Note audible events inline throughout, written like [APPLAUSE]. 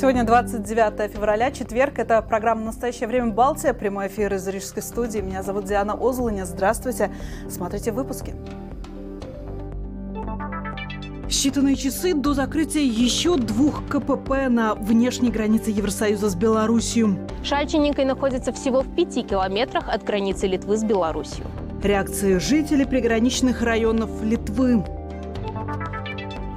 Сегодня 29 февраля, четверг. Это программа «Настоящее время Балтия». Прямой эфир из Рижской студии. Меня зовут Диана Озланя. Здравствуйте. Смотрите выпуски. Считанные часы до закрытия еще двух КПП на внешней границе Евросоюза с Беларусью. Шальчененко находится всего в пяти километрах от границы Литвы с Беларусью. Реакции жителей приграничных районов Литвы.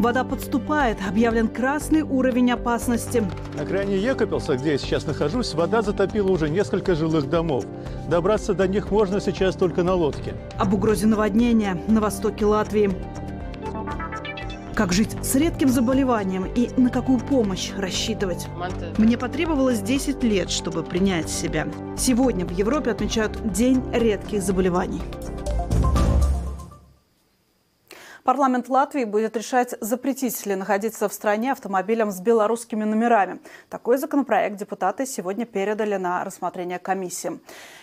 Вода подступает, объявлен красный уровень опасности. На крайне Екопелса, где я сейчас нахожусь, вода затопила уже несколько жилых домов. Добраться до них можно сейчас только на лодке. Об угрозе наводнения на востоке Латвии. Как жить с редким заболеванием и на какую помощь рассчитывать? Мне потребовалось 10 лет, чтобы принять себя. Сегодня в Европе отмечают День редких заболеваний. Парламент Латвии будет решать, запретить ли находиться в стране автомобилям с белорусскими номерами. Такой законопроект депутаты сегодня передали на рассмотрение комиссии.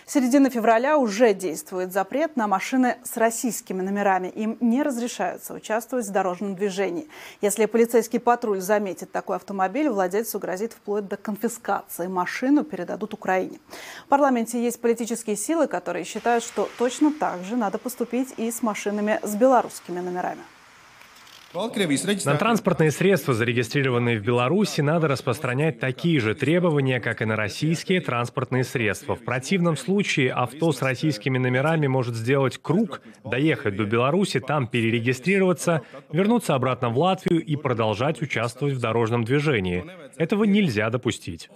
С середины февраля уже действует запрет на машины с российскими номерами. Им не разрешается участвовать в дорожном движении. Если полицейский патруль заметит такой автомобиль, владельцу грозит вплоть до конфискации. Машину передадут Украине. В парламенте есть политические силы, которые считают, что точно так же надо поступить и с машинами с белорусскими номерами. На транспортные средства, зарегистрированные в Беларуси, надо распространять такие же требования, как и на российские транспортные средства. В противном случае авто с российскими номерами может сделать круг, доехать до Беларуси, там перерегистрироваться, вернуться обратно в Латвию и продолжать участвовать в дорожном движении. Этого нельзя допустить.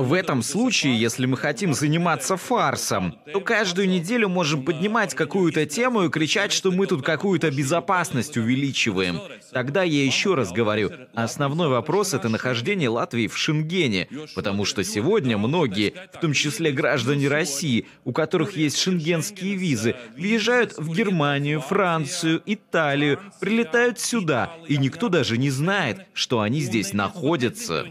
В этом случае, если мы хотим заниматься фарсом, то каждую неделю можем поднимать какую-то тему и кричать, что мы тут какую-то безопасность увеличиваем. Тогда я еще раз говорю, основной вопрос — это нахождение Латвии в Шенгене, потому что сегодня многие, в том числе граждане России, у которых есть шенгенские визы, въезжают в Германию, Францию, Италию, прилетают сюда, и никто даже не знает, что они здесь находятся.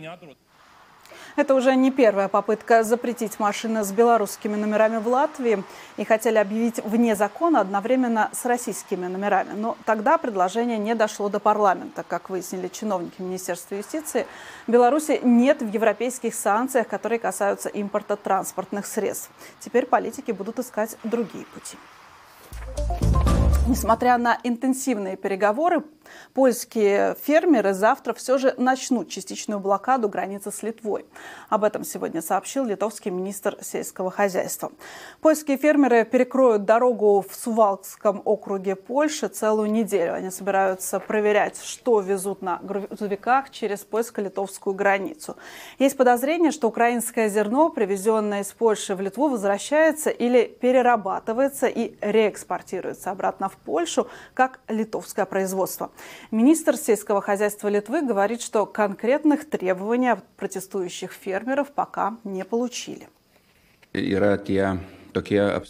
Это уже не первая попытка запретить машины с белорусскими номерами в Латвии. И хотели объявить вне закона одновременно с российскими номерами. Но тогда предложение не дошло до парламента. Как выяснили чиновники Министерства юстиции, в Беларуси нет в европейских санкциях, которые касаются импорта транспортных средств. Теперь политики будут искать другие пути. Несмотря на интенсивные переговоры, польские фермеры завтра все же начнут частичную блокаду границы с Литвой. Об этом сегодня сообщил литовский министр сельского хозяйства. Польские фермеры перекроют дорогу в Сувалкском округе Польши целую неделю. Они собираются проверять, что везут на грузовиках через польско-литовскую границу. Есть подозрение, что украинское зерно, привезенное из Польши в Литву, возвращается или перерабатывается и реэкспортируется обратно в Польшу как литовское производство. Министр сельского хозяйства Литвы говорит, что конкретных требований от протестующих фермеров пока не получили.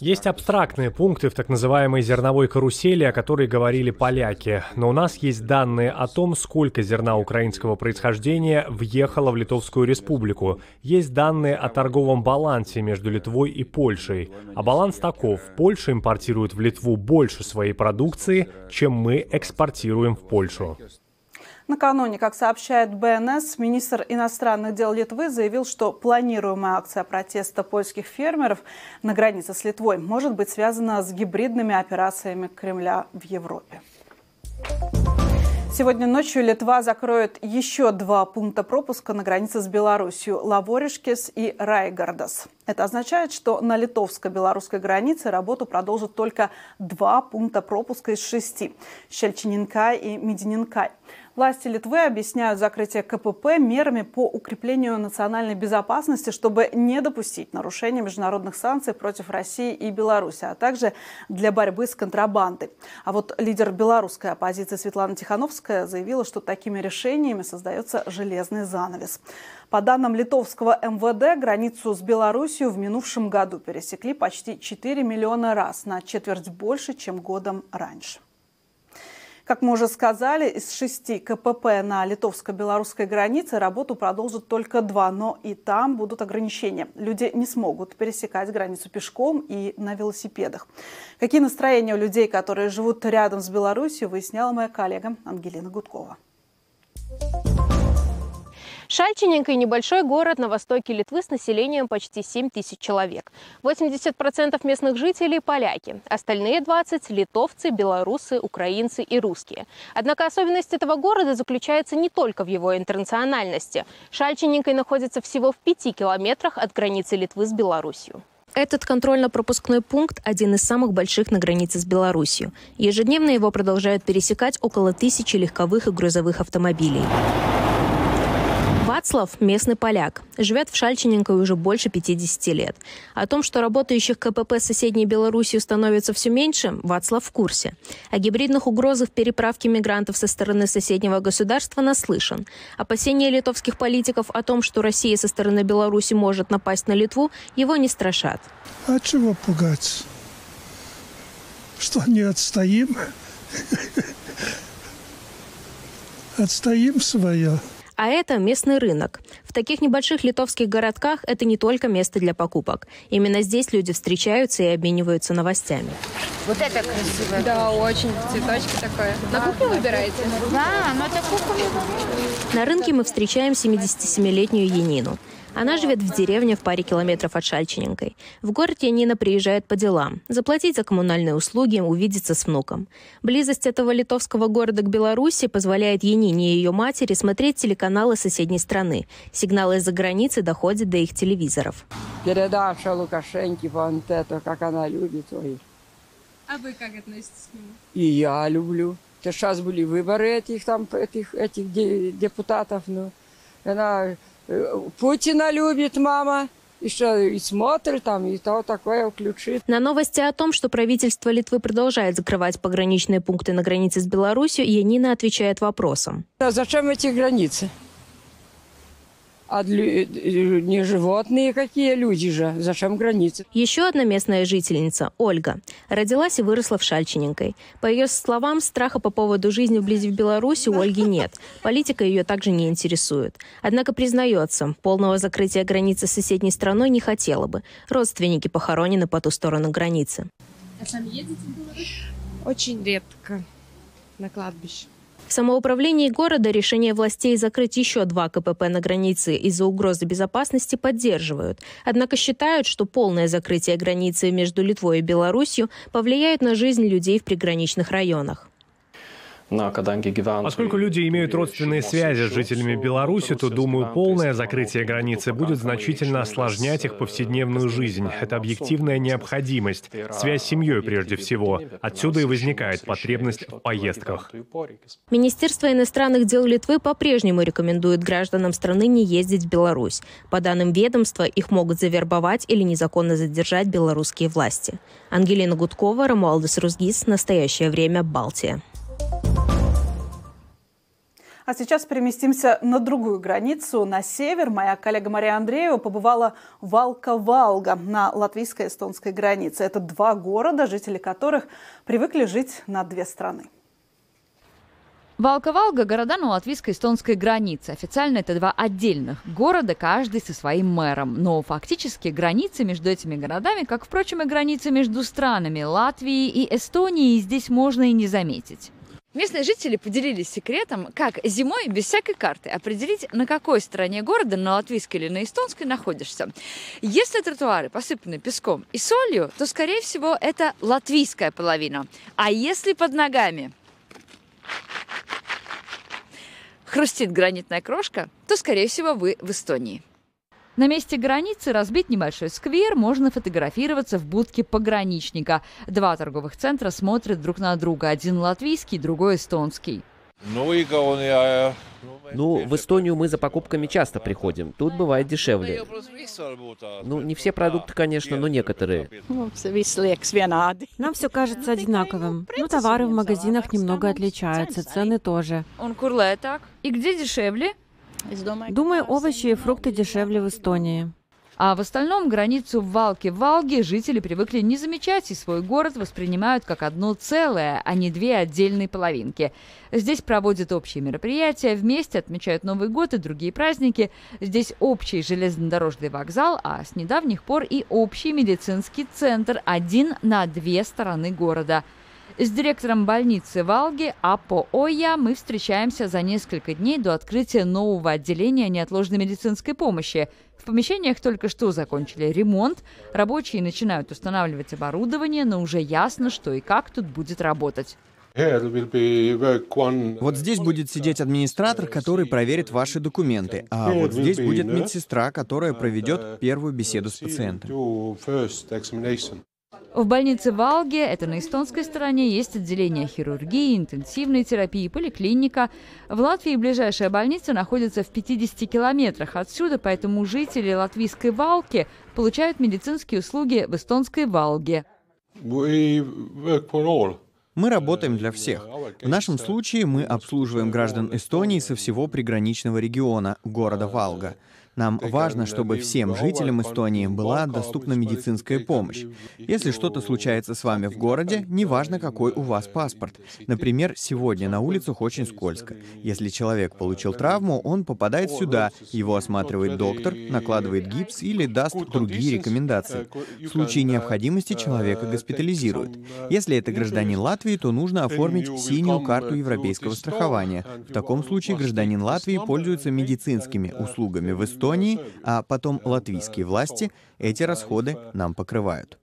Есть абстрактные пункты в так называемой зерновой карусели, о которой говорили поляки. Но у нас есть данные о том, сколько зерна украинского происхождения въехало в Литовскую республику. Есть данные о торговом балансе между Литвой и Польшей. А баланс таков. Польша импортирует в Литву больше своей продукции, чем мы экспортируем в Польшу. Накануне, как сообщает БНС, министр иностранных дел Литвы заявил, что планируемая акция протеста польских фермеров на границе с Литвой может быть связана с гибридными операциями Кремля в Европе. Сегодня ночью Литва закроет еще два пункта пропуска на границе с Беларусью – Лаворишкес и Райгардас. Это означает, что на литовско-белорусской границе работу продолжат только два пункта пропуска из шести – Щельчининкай и Медининкай. Власти Литвы объясняют закрытие КПП мерами по укреплению национальной безопасности, чтобы не допустить нарушения международных санкций против России и Беларуси, а также для борьбы с контрабандой. А вот лидер белорусской оппозиции Светлана Тихановская заявила, что такими решениями создается железный занавес. По данным литовского МВД, границу с Беларусью в минувшем году пересекли почти 4 миллиона раз, на четверть больше, чем годом раньше. Как мы уже сказали, из шести КПП на литовско-белорусской границе работу продолжат только два, но и там будут ограничения. Люди не смогут пересекать границу пешком и на велосипедах. Какие настроения у людей, которые живут рядом с Беларусью, выясняла моя коллега Ангелина Гудкова. Шальчиненко – небольшой город на востоке Литвы с населением почти 7 тысяч человек. 80% местных жителей – поляки, остальные 20% – литовцы, белорусы, украинцы и русские. Однако особенность этого города заключается не только в его интернациональности. Шальчиненко находится всего в пяти километрах от границы Литвы с Беларусью. Этот контрольно-пропускной пункт – один из самых больших на границе с Беларусью. Ежедневно его продолжают пересекать около тысячи легковых и грузовых автомобилей. Вацлав – местный поляк. Живет в Шальчиненко уже больше 50 лет. О том, что работающих КПП соседней Белоруссией становится все меньше, Вацлав в курсе. О гибридных угрозах переправки мигрантов со стороны соседнего государства наслышан. Опасения литовских политиков о том, что Россия со стороны Беларуси может напасть на Литву, его не страшат. А чего пугаться? Что не отстоим? [LAUGHS] Отстоим свое. А это местный рынок. В таких небольших литовских городках это не только место для покупок. Именно здесь люди встречаются и обмениваются новостями. Вот это красиво. Да, очень. Цветочки такое. На кухню выбираете? Да, но это кухня. На рынке мы встречаем 77-летнюю Енину. Она живет в деревне в паре километров от Шальчиненкой. В город Янина приезжает по делам, заплатить за коммунальные услуги, увидеться с внуком. Близость этого литовского города к Беларуси позволяет Янине и ее матери смотреть телеканалы соседней страны. Сигналы из-за границы доходят до их телевизоров. Передача Лукашенко вон это, как она любит. Ой. А вы как относитесь к нему? И я люблю. Сейчас были выборы этих там этих этих депутатов, ну, она Путина любит мама. Еще и смотрит там, и то такое включит. На новости о том, что правительство Литвы продолжает закрывать пограничные пункты на границе с Беларусью, Янина отвечает вопросом. А зачем эти границы? А для, не животные какие люди же. Зачем границы? Еще одна местная жительница, Ольга, родилась и выросла в Шальчиненкой. По ее словам, страха по поводу жизни вблизи в Беларуси у Ольги нет. Политика ее также не интересует. Однако признается, полного закрытия границы с соседней страной не хотела бы. Родственники похоронены по ту сторону границы. А сами ездите в Беларусь? Очень редко на кладбище. В самоуправлении города решение властей закрыть еще два КПП на границе из-за угрозы безопасности поддерживают. Однако считают, что полное закрытие границы между Литвой и Беларусью повлияет на жизнь людей в приграничных районах. Поскольку люди имеют родственные связи с жителями Беларуси, то, думаю, полное закрытие границы будет значительно осложнять их повседневную жизнь. Это объективная необходимость. Связь с семьей прежде всего. Отсюда и возникает потребность в поездках. Министерство иностранных дел Литвы по-прежнему рекомендует гражданам страны не ездить в Беларусь. По данным ведомства, их могут завербовать или незаконно задержать белорусские власти. Ангелина Гудкова, Рамуалдес Рузгис. Настоящее время. Балтия. А сейчас переместимся на другую границу, на север. Моя коллега Мария Андреева побывала в Алка-Валга на латвийско-эстонской границе. Это два города, жители которых привыкли жить на две страны. Валка-Валга – города на латвийско-эстонской границе. Официально это два отдельных города, каждый со своим мэром. Но фактически границы между этими городами, как, впрочем, и границы между странами Латвии и Эстонии, здесь можно и не заметить. Местные жители поделились секретом, как зимой без всякой карты определить, на какой стороне города, на латвийской или на эстонской, находишься. Если тротуары посыпаны песком и солью, то, скорее всего, это латвийская половина. А если под ногами хрустит гранитная крошка, то, скорее всего, вы в Эстонии. На месте границы разбить небольшой сквер, можно фотографироваться в будке пограничника. Два торговых центра смотрят друг на друга, один латвийский, другой эстонский. Ну, ну, в Эстонию мы за покупками часто приходим. Тут бывает дешевле. Ну, не все продукты, конечно, но некоторые. Нам все кажется одинаковым. Но товары в магазинах немного отличаются, цены тоже. Он курле так. И где дешевле? Думаю, овощи и фрукты дешевле в Эстонии. А в остальном границу в Валке-Валге жители привыкли не замечать и свой город воспринимают как одно целое, а не две отдельные половинки. Здесь проводят общие мероприятия, вместе отмечают Новый год и другие праздники. Здесь общий железнодорожный вокзал, а с недавних пор и общий медицинский центр один на две стороны города – С директором больницы Валги Апо Оя мы встречаемся за несколько дней до открытия нового отделения неотложной медицинской помощи. В помещениях только что закончили ремонт, рабочие начинают устанавливать оборудование, но уже ясно, что и как тут будет работать. Вот здесь будет сидеть администратор, который проверит ваши документы, а вот здесь будет медсестра, которая проведет первую беседу с пациентом. В больнице Валге, это на эстонской стороне, есть отделение хирургии, интенсивной терапии, поликлиника. В Латвии ближайшая больница находится в 50 километрах отсюда, поэтому жители латвийской Валки получают медицинские услуги в эстонской Валге. Мы работаем для всех. В нашем случае мы обслуживаем граждан Эстонии со всего приграничного региона, города Валга. Нам важно, чтобы всем жителям Эстонии была доступна медицинская помощь. Если что-то случается с вами в городе, неважно, какой у вас паспорт. Например, сегодня на улицах очень скользко. Если человек получил травму, он попадает сюда, его осматривает доктор, накладывает гипс или даст другие рекомендации. В случае необходимости человека госпитализируют. Если это гражданин Латвии, то нужно оформить синюю карту европейского страхования. В таком случае гражданин Латвии пользуется медицинскими услугами в Эстонии, Эстонии, а потом латвийские власти эти расходы нам покрывают.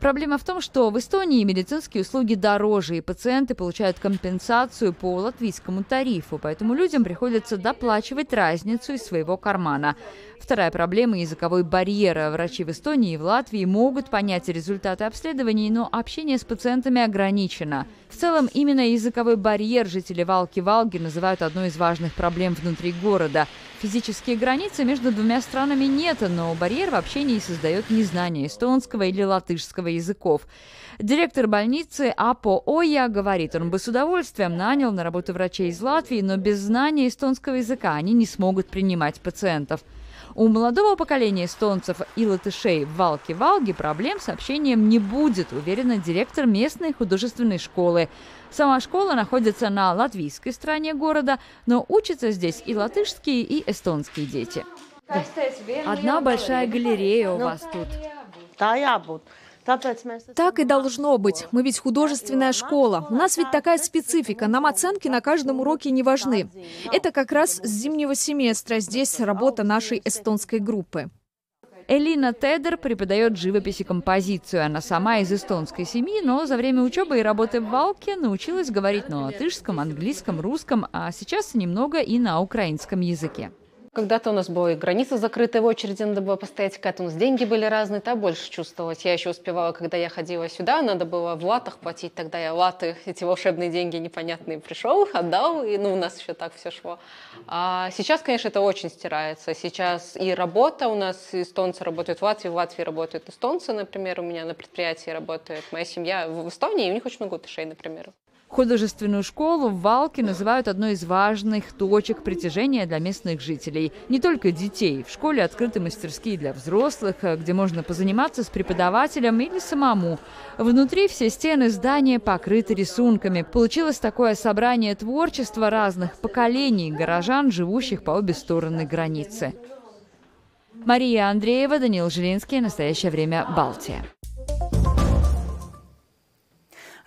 Проблема в том, что в Эстонии медицинские услуги дороже, и пациенты получают компенсацию по латвийскому тарифу, поэтому людям приходится доплачивать разницу из своего кармана. Вторая проблема – языковой барьер. Врачи в Эстонии и в Латвии могут понять результаты обследований, но общение с пациентами ограничено. В целом, именно языковой барьер жители Валки-Валги называют одной из важных проблем внутри города. Физические границы между двумя странами нет, но барьер в общении создает незнание эстонского или латышского языков. Директор больницы Апо Оя говорит, он бы с удовольствием нанял на работу врачей из Латвии, но без знания эстонского языка они не смогут принимать пациентов. У молодого поколения эстонцев и латышей в Валке-Валге проблем с общением не будет, уверена директор местной художественной школы. Сама школа находится на латвийской стороне города, но учатся здесь и латышские, и эстонские дети. Одна большая галерея у вас тут. Так и должно быть. Мы ведь художественная школа. У нас ведь такая специфика. Нам оценки на каждом уроке не важны. Это как раз с зимнего семестра. Здесь работа нашей эстонской группы. Элина Тедер преподает живопись и композицию. Она сама из эстонской семьи, но за время учебы и работы в Валке научилась говорить на латышском, английском, русском, а сейчас немного и на украинском языке. Когда-то у нас была и граница закрытая, в очереди надо было постоять, когда-то у нас деньги были разные, так больше чувствовалось. Я еще успевала, когда я ходила сюда, надо было в латах платить, тогда я латы, эти волшебные деньги непонятные, пришел, отдал, и ну, у нас еще так все шло. А сейчас, конечно, это очень стирается. Сейчас и работа у нас, эстонцы работают в Латвии, в Латвии работают эстонцы, например, у меня на предприятии работает моя семья в Эстонии, и у них очень много латышей, например. Художественную школу в Валке называют одной из важных точек притяжения для местных жителей. Не только детей. В школе открыты мастерские для взрослых, где можно позаниматься с преподавателем или самому. Внутри все стены здания покрыты рисунками. Получилось такое собрание творчества разных поколений горожан, живущих по обе стороны границы. Мария Андреева, Данил Жилинский. Настоящее время. Балтия.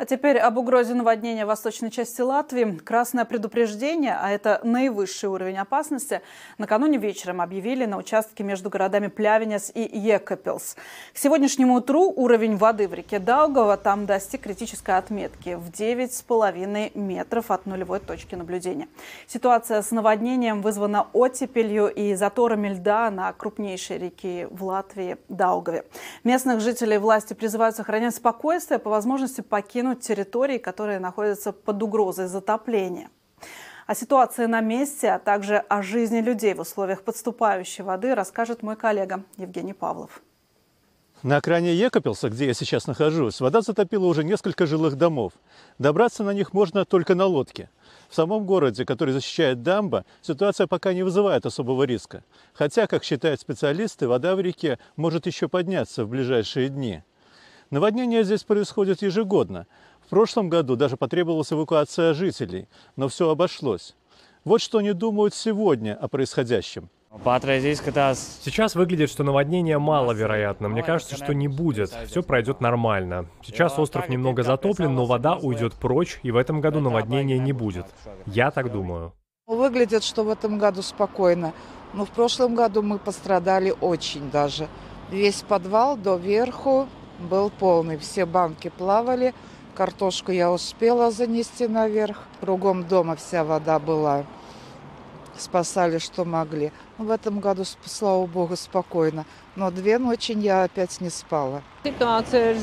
А теперь об угрозе наводнения в восточной части Латвии. Красное предупреждение, а это наивысший уровень опасности, накануне вечером объявили на участке между городами Плявенец и Екапилс. К сегодняшнему утру уровень воды в реке Даугава там достиг критической отметки в 9,5 метров от нулевой точки наблюдения. Ситуация с наводнением вызвана оттепелью и заторами льда на крупнейшей реке в Латвии Даугаве. Местных жителей власти призывают сохранять спокойствие, по возможности покинуть покинуть территории, которые находятся под угрозой затопления. О ситуации на месте, а также о жизни людей в условиях подступающей воды расскажет мой коллега Евгений Павлов. На окраине Екопилса, где я сейчас нахожусь, вода затопила уже несколько жилых домов. Добраться на них можно только на лодке. В самом городе, который защищает дамба, ситуация пока не вызывает особого риска. Хотя, как считают специалисты, вода в реке может еще подняться в ближайшие дни. Наводнения здесь происходят ежегодно. В прошлом году даже потребовалась эвакуация жителей, но все обошлось. Вот что они думают сегодня о происходящем. Сейчас выглядит, что наводнения маловероятно. Мне кажется, что не будет. Все пройдет нормально. Сейчас остров немного затоплен, но вода уйдет прочь, и в этом году наводнения не будет. Я так думаю. Выглядит, что в этом году спокойно. Но в прошлом году мы пострадали очень даже. Весь подвал до верху был полный. Все банки плавали. Картошку я успела занести наверх. Кругом дома вся вода была. Спасали, что могли. В этом году, слава богу, спокойно. Но две ночи я опять не спала. Ситуация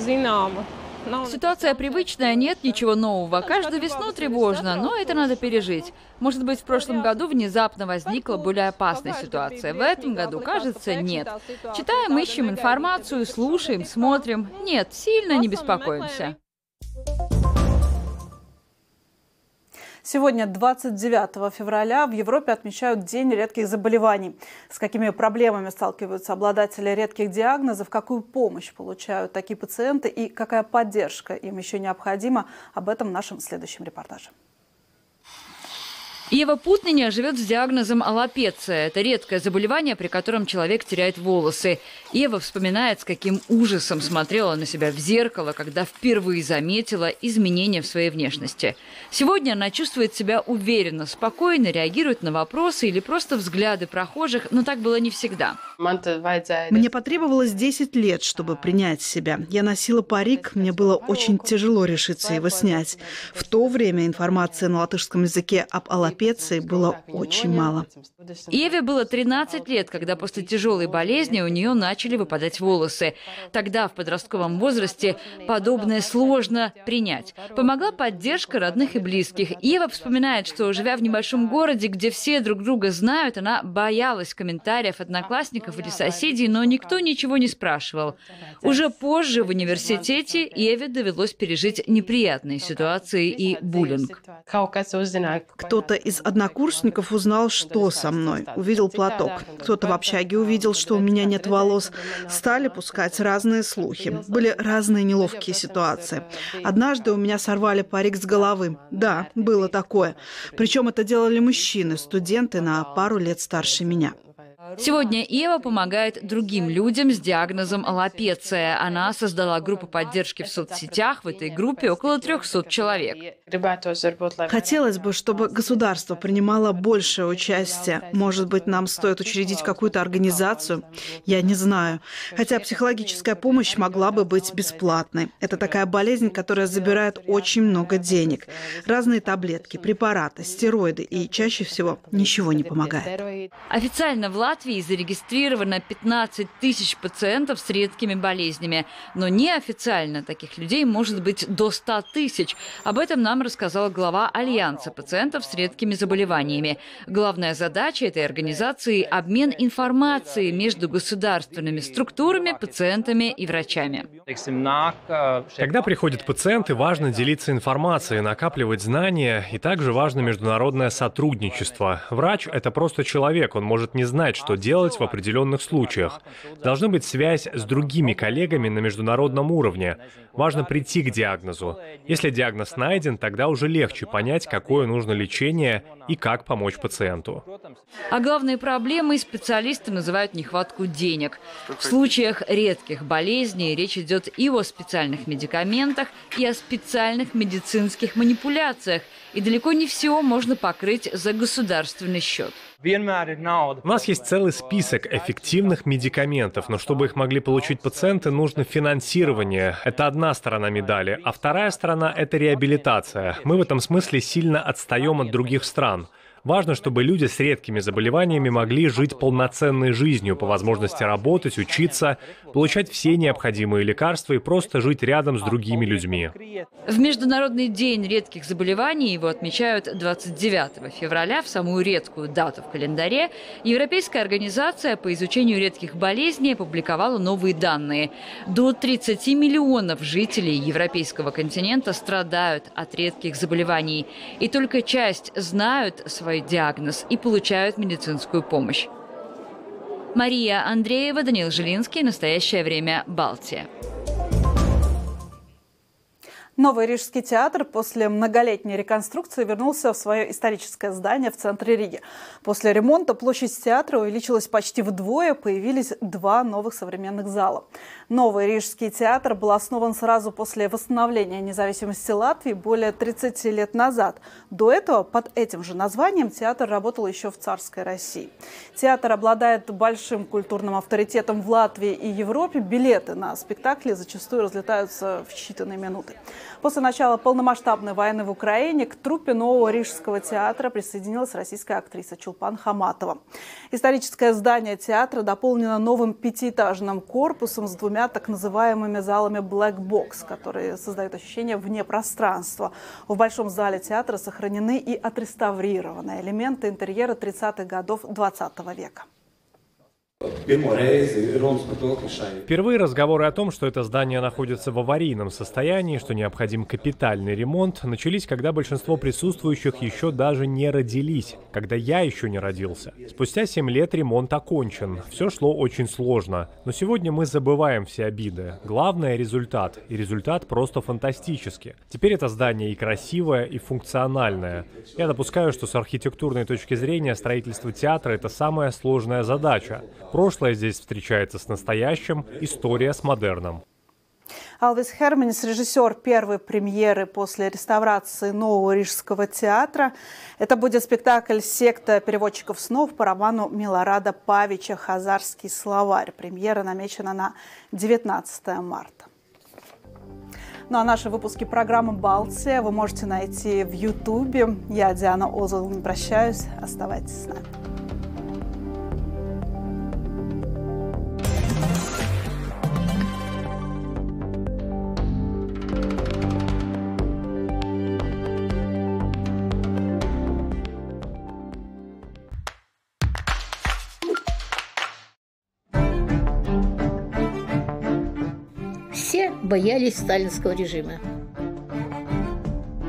Ситуация привычная, нет ничего нового. Каждую весну тревожно, но это надо пережить. Может быть, в прошлом году внезапно возникла более опасная ситуация. В этом году, кажется, нет. Читаем, ищем информацию, слушаем, смотрим. Нет, сильно не беспокоимся. Сегодня, 29 февраля, в Европе отмечают День редких заболеваний. С какими проблемами сталкиваются обладатели редких диагнозов, какую помощь получают такие пациенты и какая поддержка им еще необходима, об этом в нашем следующем репортаже. Ева Путныня живет с диагнозом аллопеция. Это редкое заболевание, при котором человек теряет волосы. Ева вспоминает, с каким ужасом смотрела на себя в зеркало, когда впервые заметила изменения в своей внешности. Сегодня она чувствует себя уверенно, спокойно, реагирует на вопросы или просто взгляды прохожих, но так было не всегда. Мне потребовалось 10 лет, чтобы принять себя. Я носила парик, мне было очень тяжело решиться его снять. В то время информации на латышском языке об аллопеции Швеции было очень мало. Еве было 13 лет, когда после тяжелой болезни у нее начали выпадать волосы. Тогда, в подростковом возрасте, подобное сложно принять. Помогла поддержка родных и близких. Ева вспоминает, что, живя в небольшом городе, где все друг друга знают, она боялась комментариев одноклассников или соседей, но никто ничего не спрашивал. Уже позже в университете Еве довелось пережить неприятные ситуации и буллинг. Кто-то из однокурсников узнал, что со мной. Увидел платок. Кто-то в общаге увидел, что у меня нет волос. Стали пускать разные слухи. Были разные неловкие ситуации. Однажды у меня сорвали парик с головы. Да, было такое. Причем это делали мужчины, студенты на пару лет старше меня. Сегодня Ева помогает другим людям с диагнозом аллопеция. Она создала группу поддержки в соцсетях. В этой группе около 300 человек. Хотелось бы, чтобы государство принимало большее участие. Может быть, нам стоит учредить какую-то организацию? Я не знаю. Хотя психологическая помощь могла бы быть бесплатной. Это такая болезнь, которая забирает очень много денег. Разные таблетки, препараты, стероиды. И чаще всего ничего не помогает. Официально власть Латвии зарегистрировано 15 тысяч пациентов с редкими болезнями. Но неофициально таких людей может быть до 100 тысяч. Об этом нам рассказал глава Альянса пациентов с редкими заболеваниями. Главная задача этой организации – обмен информацией между государственными структурами, пациентами и врачами. Когда приходят пациенты, важно делиться информацией, накапливать знания, и также важно международное сотрудничество. Врач – это просто человек, он может не знать, что что делать в определенных случаях. Должна быть связь с другими коллегами на международном уровне. Важно прийти к диагнозу. Если диагноз найден, тогда уже легче понять, какое нужно лечение и как помочь пациенту. А главные проблемы специалисты называют нехватку денег. В случаях редких болезней речь идет и о специальных медикаментах, и о специальных медицинских манипуляциях. И далеко не все можно покрыть за государственный счет. У нас есть целый список эффективных медикаментов, но чтобы их могли получить пациенты, нужно финансирование. Это одна сторона медали. А вторая сторона — это реабилитация. Мы в этом смысле сильно отстаем от других стран. Важно, чтобы люди с редкими заболеваниями могли жить полноценной жизнью, по возможности работать, учиться, получать все необходимые лекарства и просто жить рядом с другими людьми. В Международный день редких заболеваний его отмечают 29 февраля, в самую редкую дату в календаре. Европейская организация по изучению редких болезней опубликовала новые данные. До 30 миллионов жителей европейского континента страдают от редких заболеваний. И только часть знают свои свой диагноз и получают медицинскую помощь. Мария Андреева, Данил Жилинский. Настоящее время. Балтия. Новый Рижский театр после многолетней реконструкции вернулся в свое историческое здание в центре Риги. После ремонта площадь театра увеличилась почти вдвое, появились два новых современных зала. Новый Рижский театр был основан сразу после восстановления независимости Латвии более 30 лет назад. До этого под этим же названием театр работал еще в царской России. Театр обладает большим культурным авторитетом в Латвии и Европе. Билеты на спектакли зачастую разлетаются в считанные минуты. После начала полномасштабной войны в Украине к труппе нового Рижского театра присоединилась российская актриса Чулпан Хаматова. Историческое здание театра дополнено новым пятиэтажным корпусом с двумя так называемыми залами Black Box, которые создают ощущение вне пространства. В большом зале театра сохранены и отреставрированы элементы интерьера 30-х годов 20 века. Впервые разговоры о том, что это здание находится в аварийном состоянии, что необходим капитальный ремонт, начались, когда большинство присутствующих еще даже не родились, когда я еще не родился. Спустя 7 лет ремонт окончен. Все шло очень сложно. Но сегодня мы забываем все обиды. Главное — результат. И результат просто фантастический. Теперь это здание и красивое, и функциональное. Я допускаю, что с архитектурной точки зрения строительство театра — это самая сложная задача. Прошлое здесь встречается с настоящим, история с модерном. Алвис Херманис, режиссер первой премьеры после реставрации нового Рижского театра. Это будет спектакль «Секта переводчиков снов» по роману Милорада Павича «Хазарский словарь». Премьера намечена на 19 марта. Ну а наши выпуски программы «Балтия» вы можете найти в Ютубе. Я, Диана Озол, не прощаюсь. Оставайтесь с нами. Боялись сталинского режима.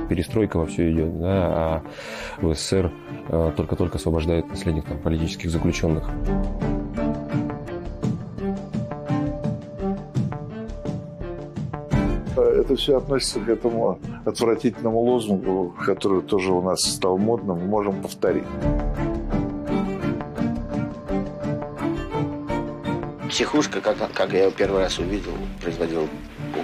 Перестройка во все идет, да, а в СССР э, только-только освобождают последних там, политических заключенных. Это все относится к этому отвратительному лозунгу, который тоже у нас стал модным, мы можем повторить. Психушка, как, как я ее первый раз увидел, производила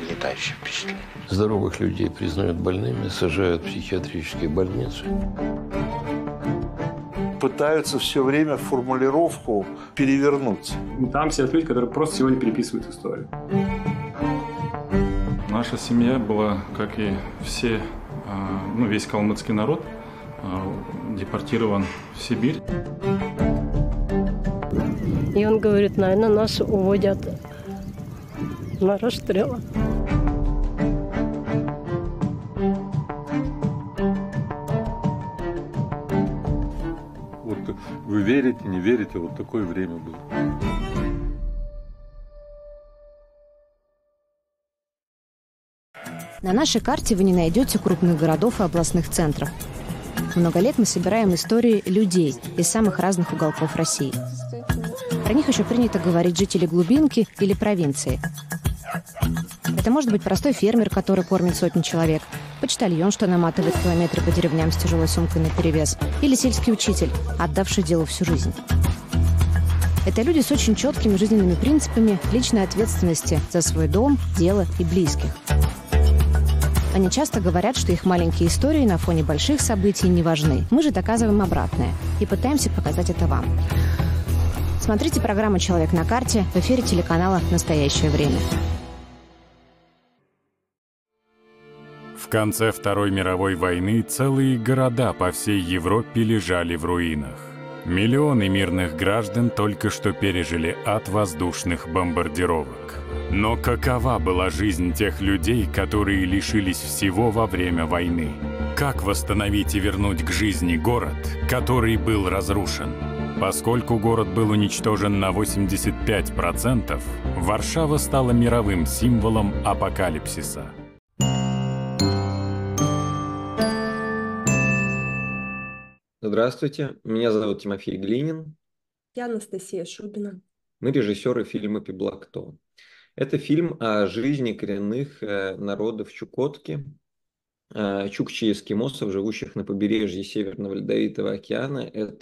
угнетающее впечатление. Здоровых людей признают больными, сажают в психиатрические больницы. Пытаются все время формулировку перевернуть. Там сидят люди, которые просто сегодня переписывают историю. Наша семья была, как и все, а, ну, весь калмыцкий народ, а, депортирован в Сибирь. И он говорит, наверное, нас уводят на расстрел. Верите, не верите, вот такое время было. На нашей карте вы не найдете крупных городов и областных центров. Много лет мы собираем истории людей из самых разных уголков России. Про них еще принято говорить жители глубинки или провинции. Это может быть простой фермер, который кормит сотни человек, почтальон, что наматывает километры по деревням с тяжелой сумкой на перевес, или сельский учитель, отдавший делу всю жизнь. Это люди с очень четкими жизненными принципами личной ответственности за свой дом, дело и близких. Они часто говорят, что их маленькие истории на фоне больших событий не важны. Мы же доказываем обратное и пытаемся показать это вам. Смотрите программу «Человек на карте» в эфире телеканала «Настоящее время». Конце Второй мировой войны целые города по всей Европе лежали в руинах. Миллионы мирных граждан только что пережили от воздушных бомбардировок. Но какова была жизнь тех людей, которые лишились всего во время войны? Как восстановить и вернуть к жизни город, который был разрушен? Поскольку город был уничтожен на 85%, Варшава стала мировым символом апокалипсиса. Здравствуйте, меня зовут Тимофей Глинин. Я Анастасия Шубина. Мы режиссеры фильма «Пеблакто». Это фильм о жизни коренных э, народов Чукотки, э, чукчи эскимосов, живущих на побережье Северного Ледовитого океана. Это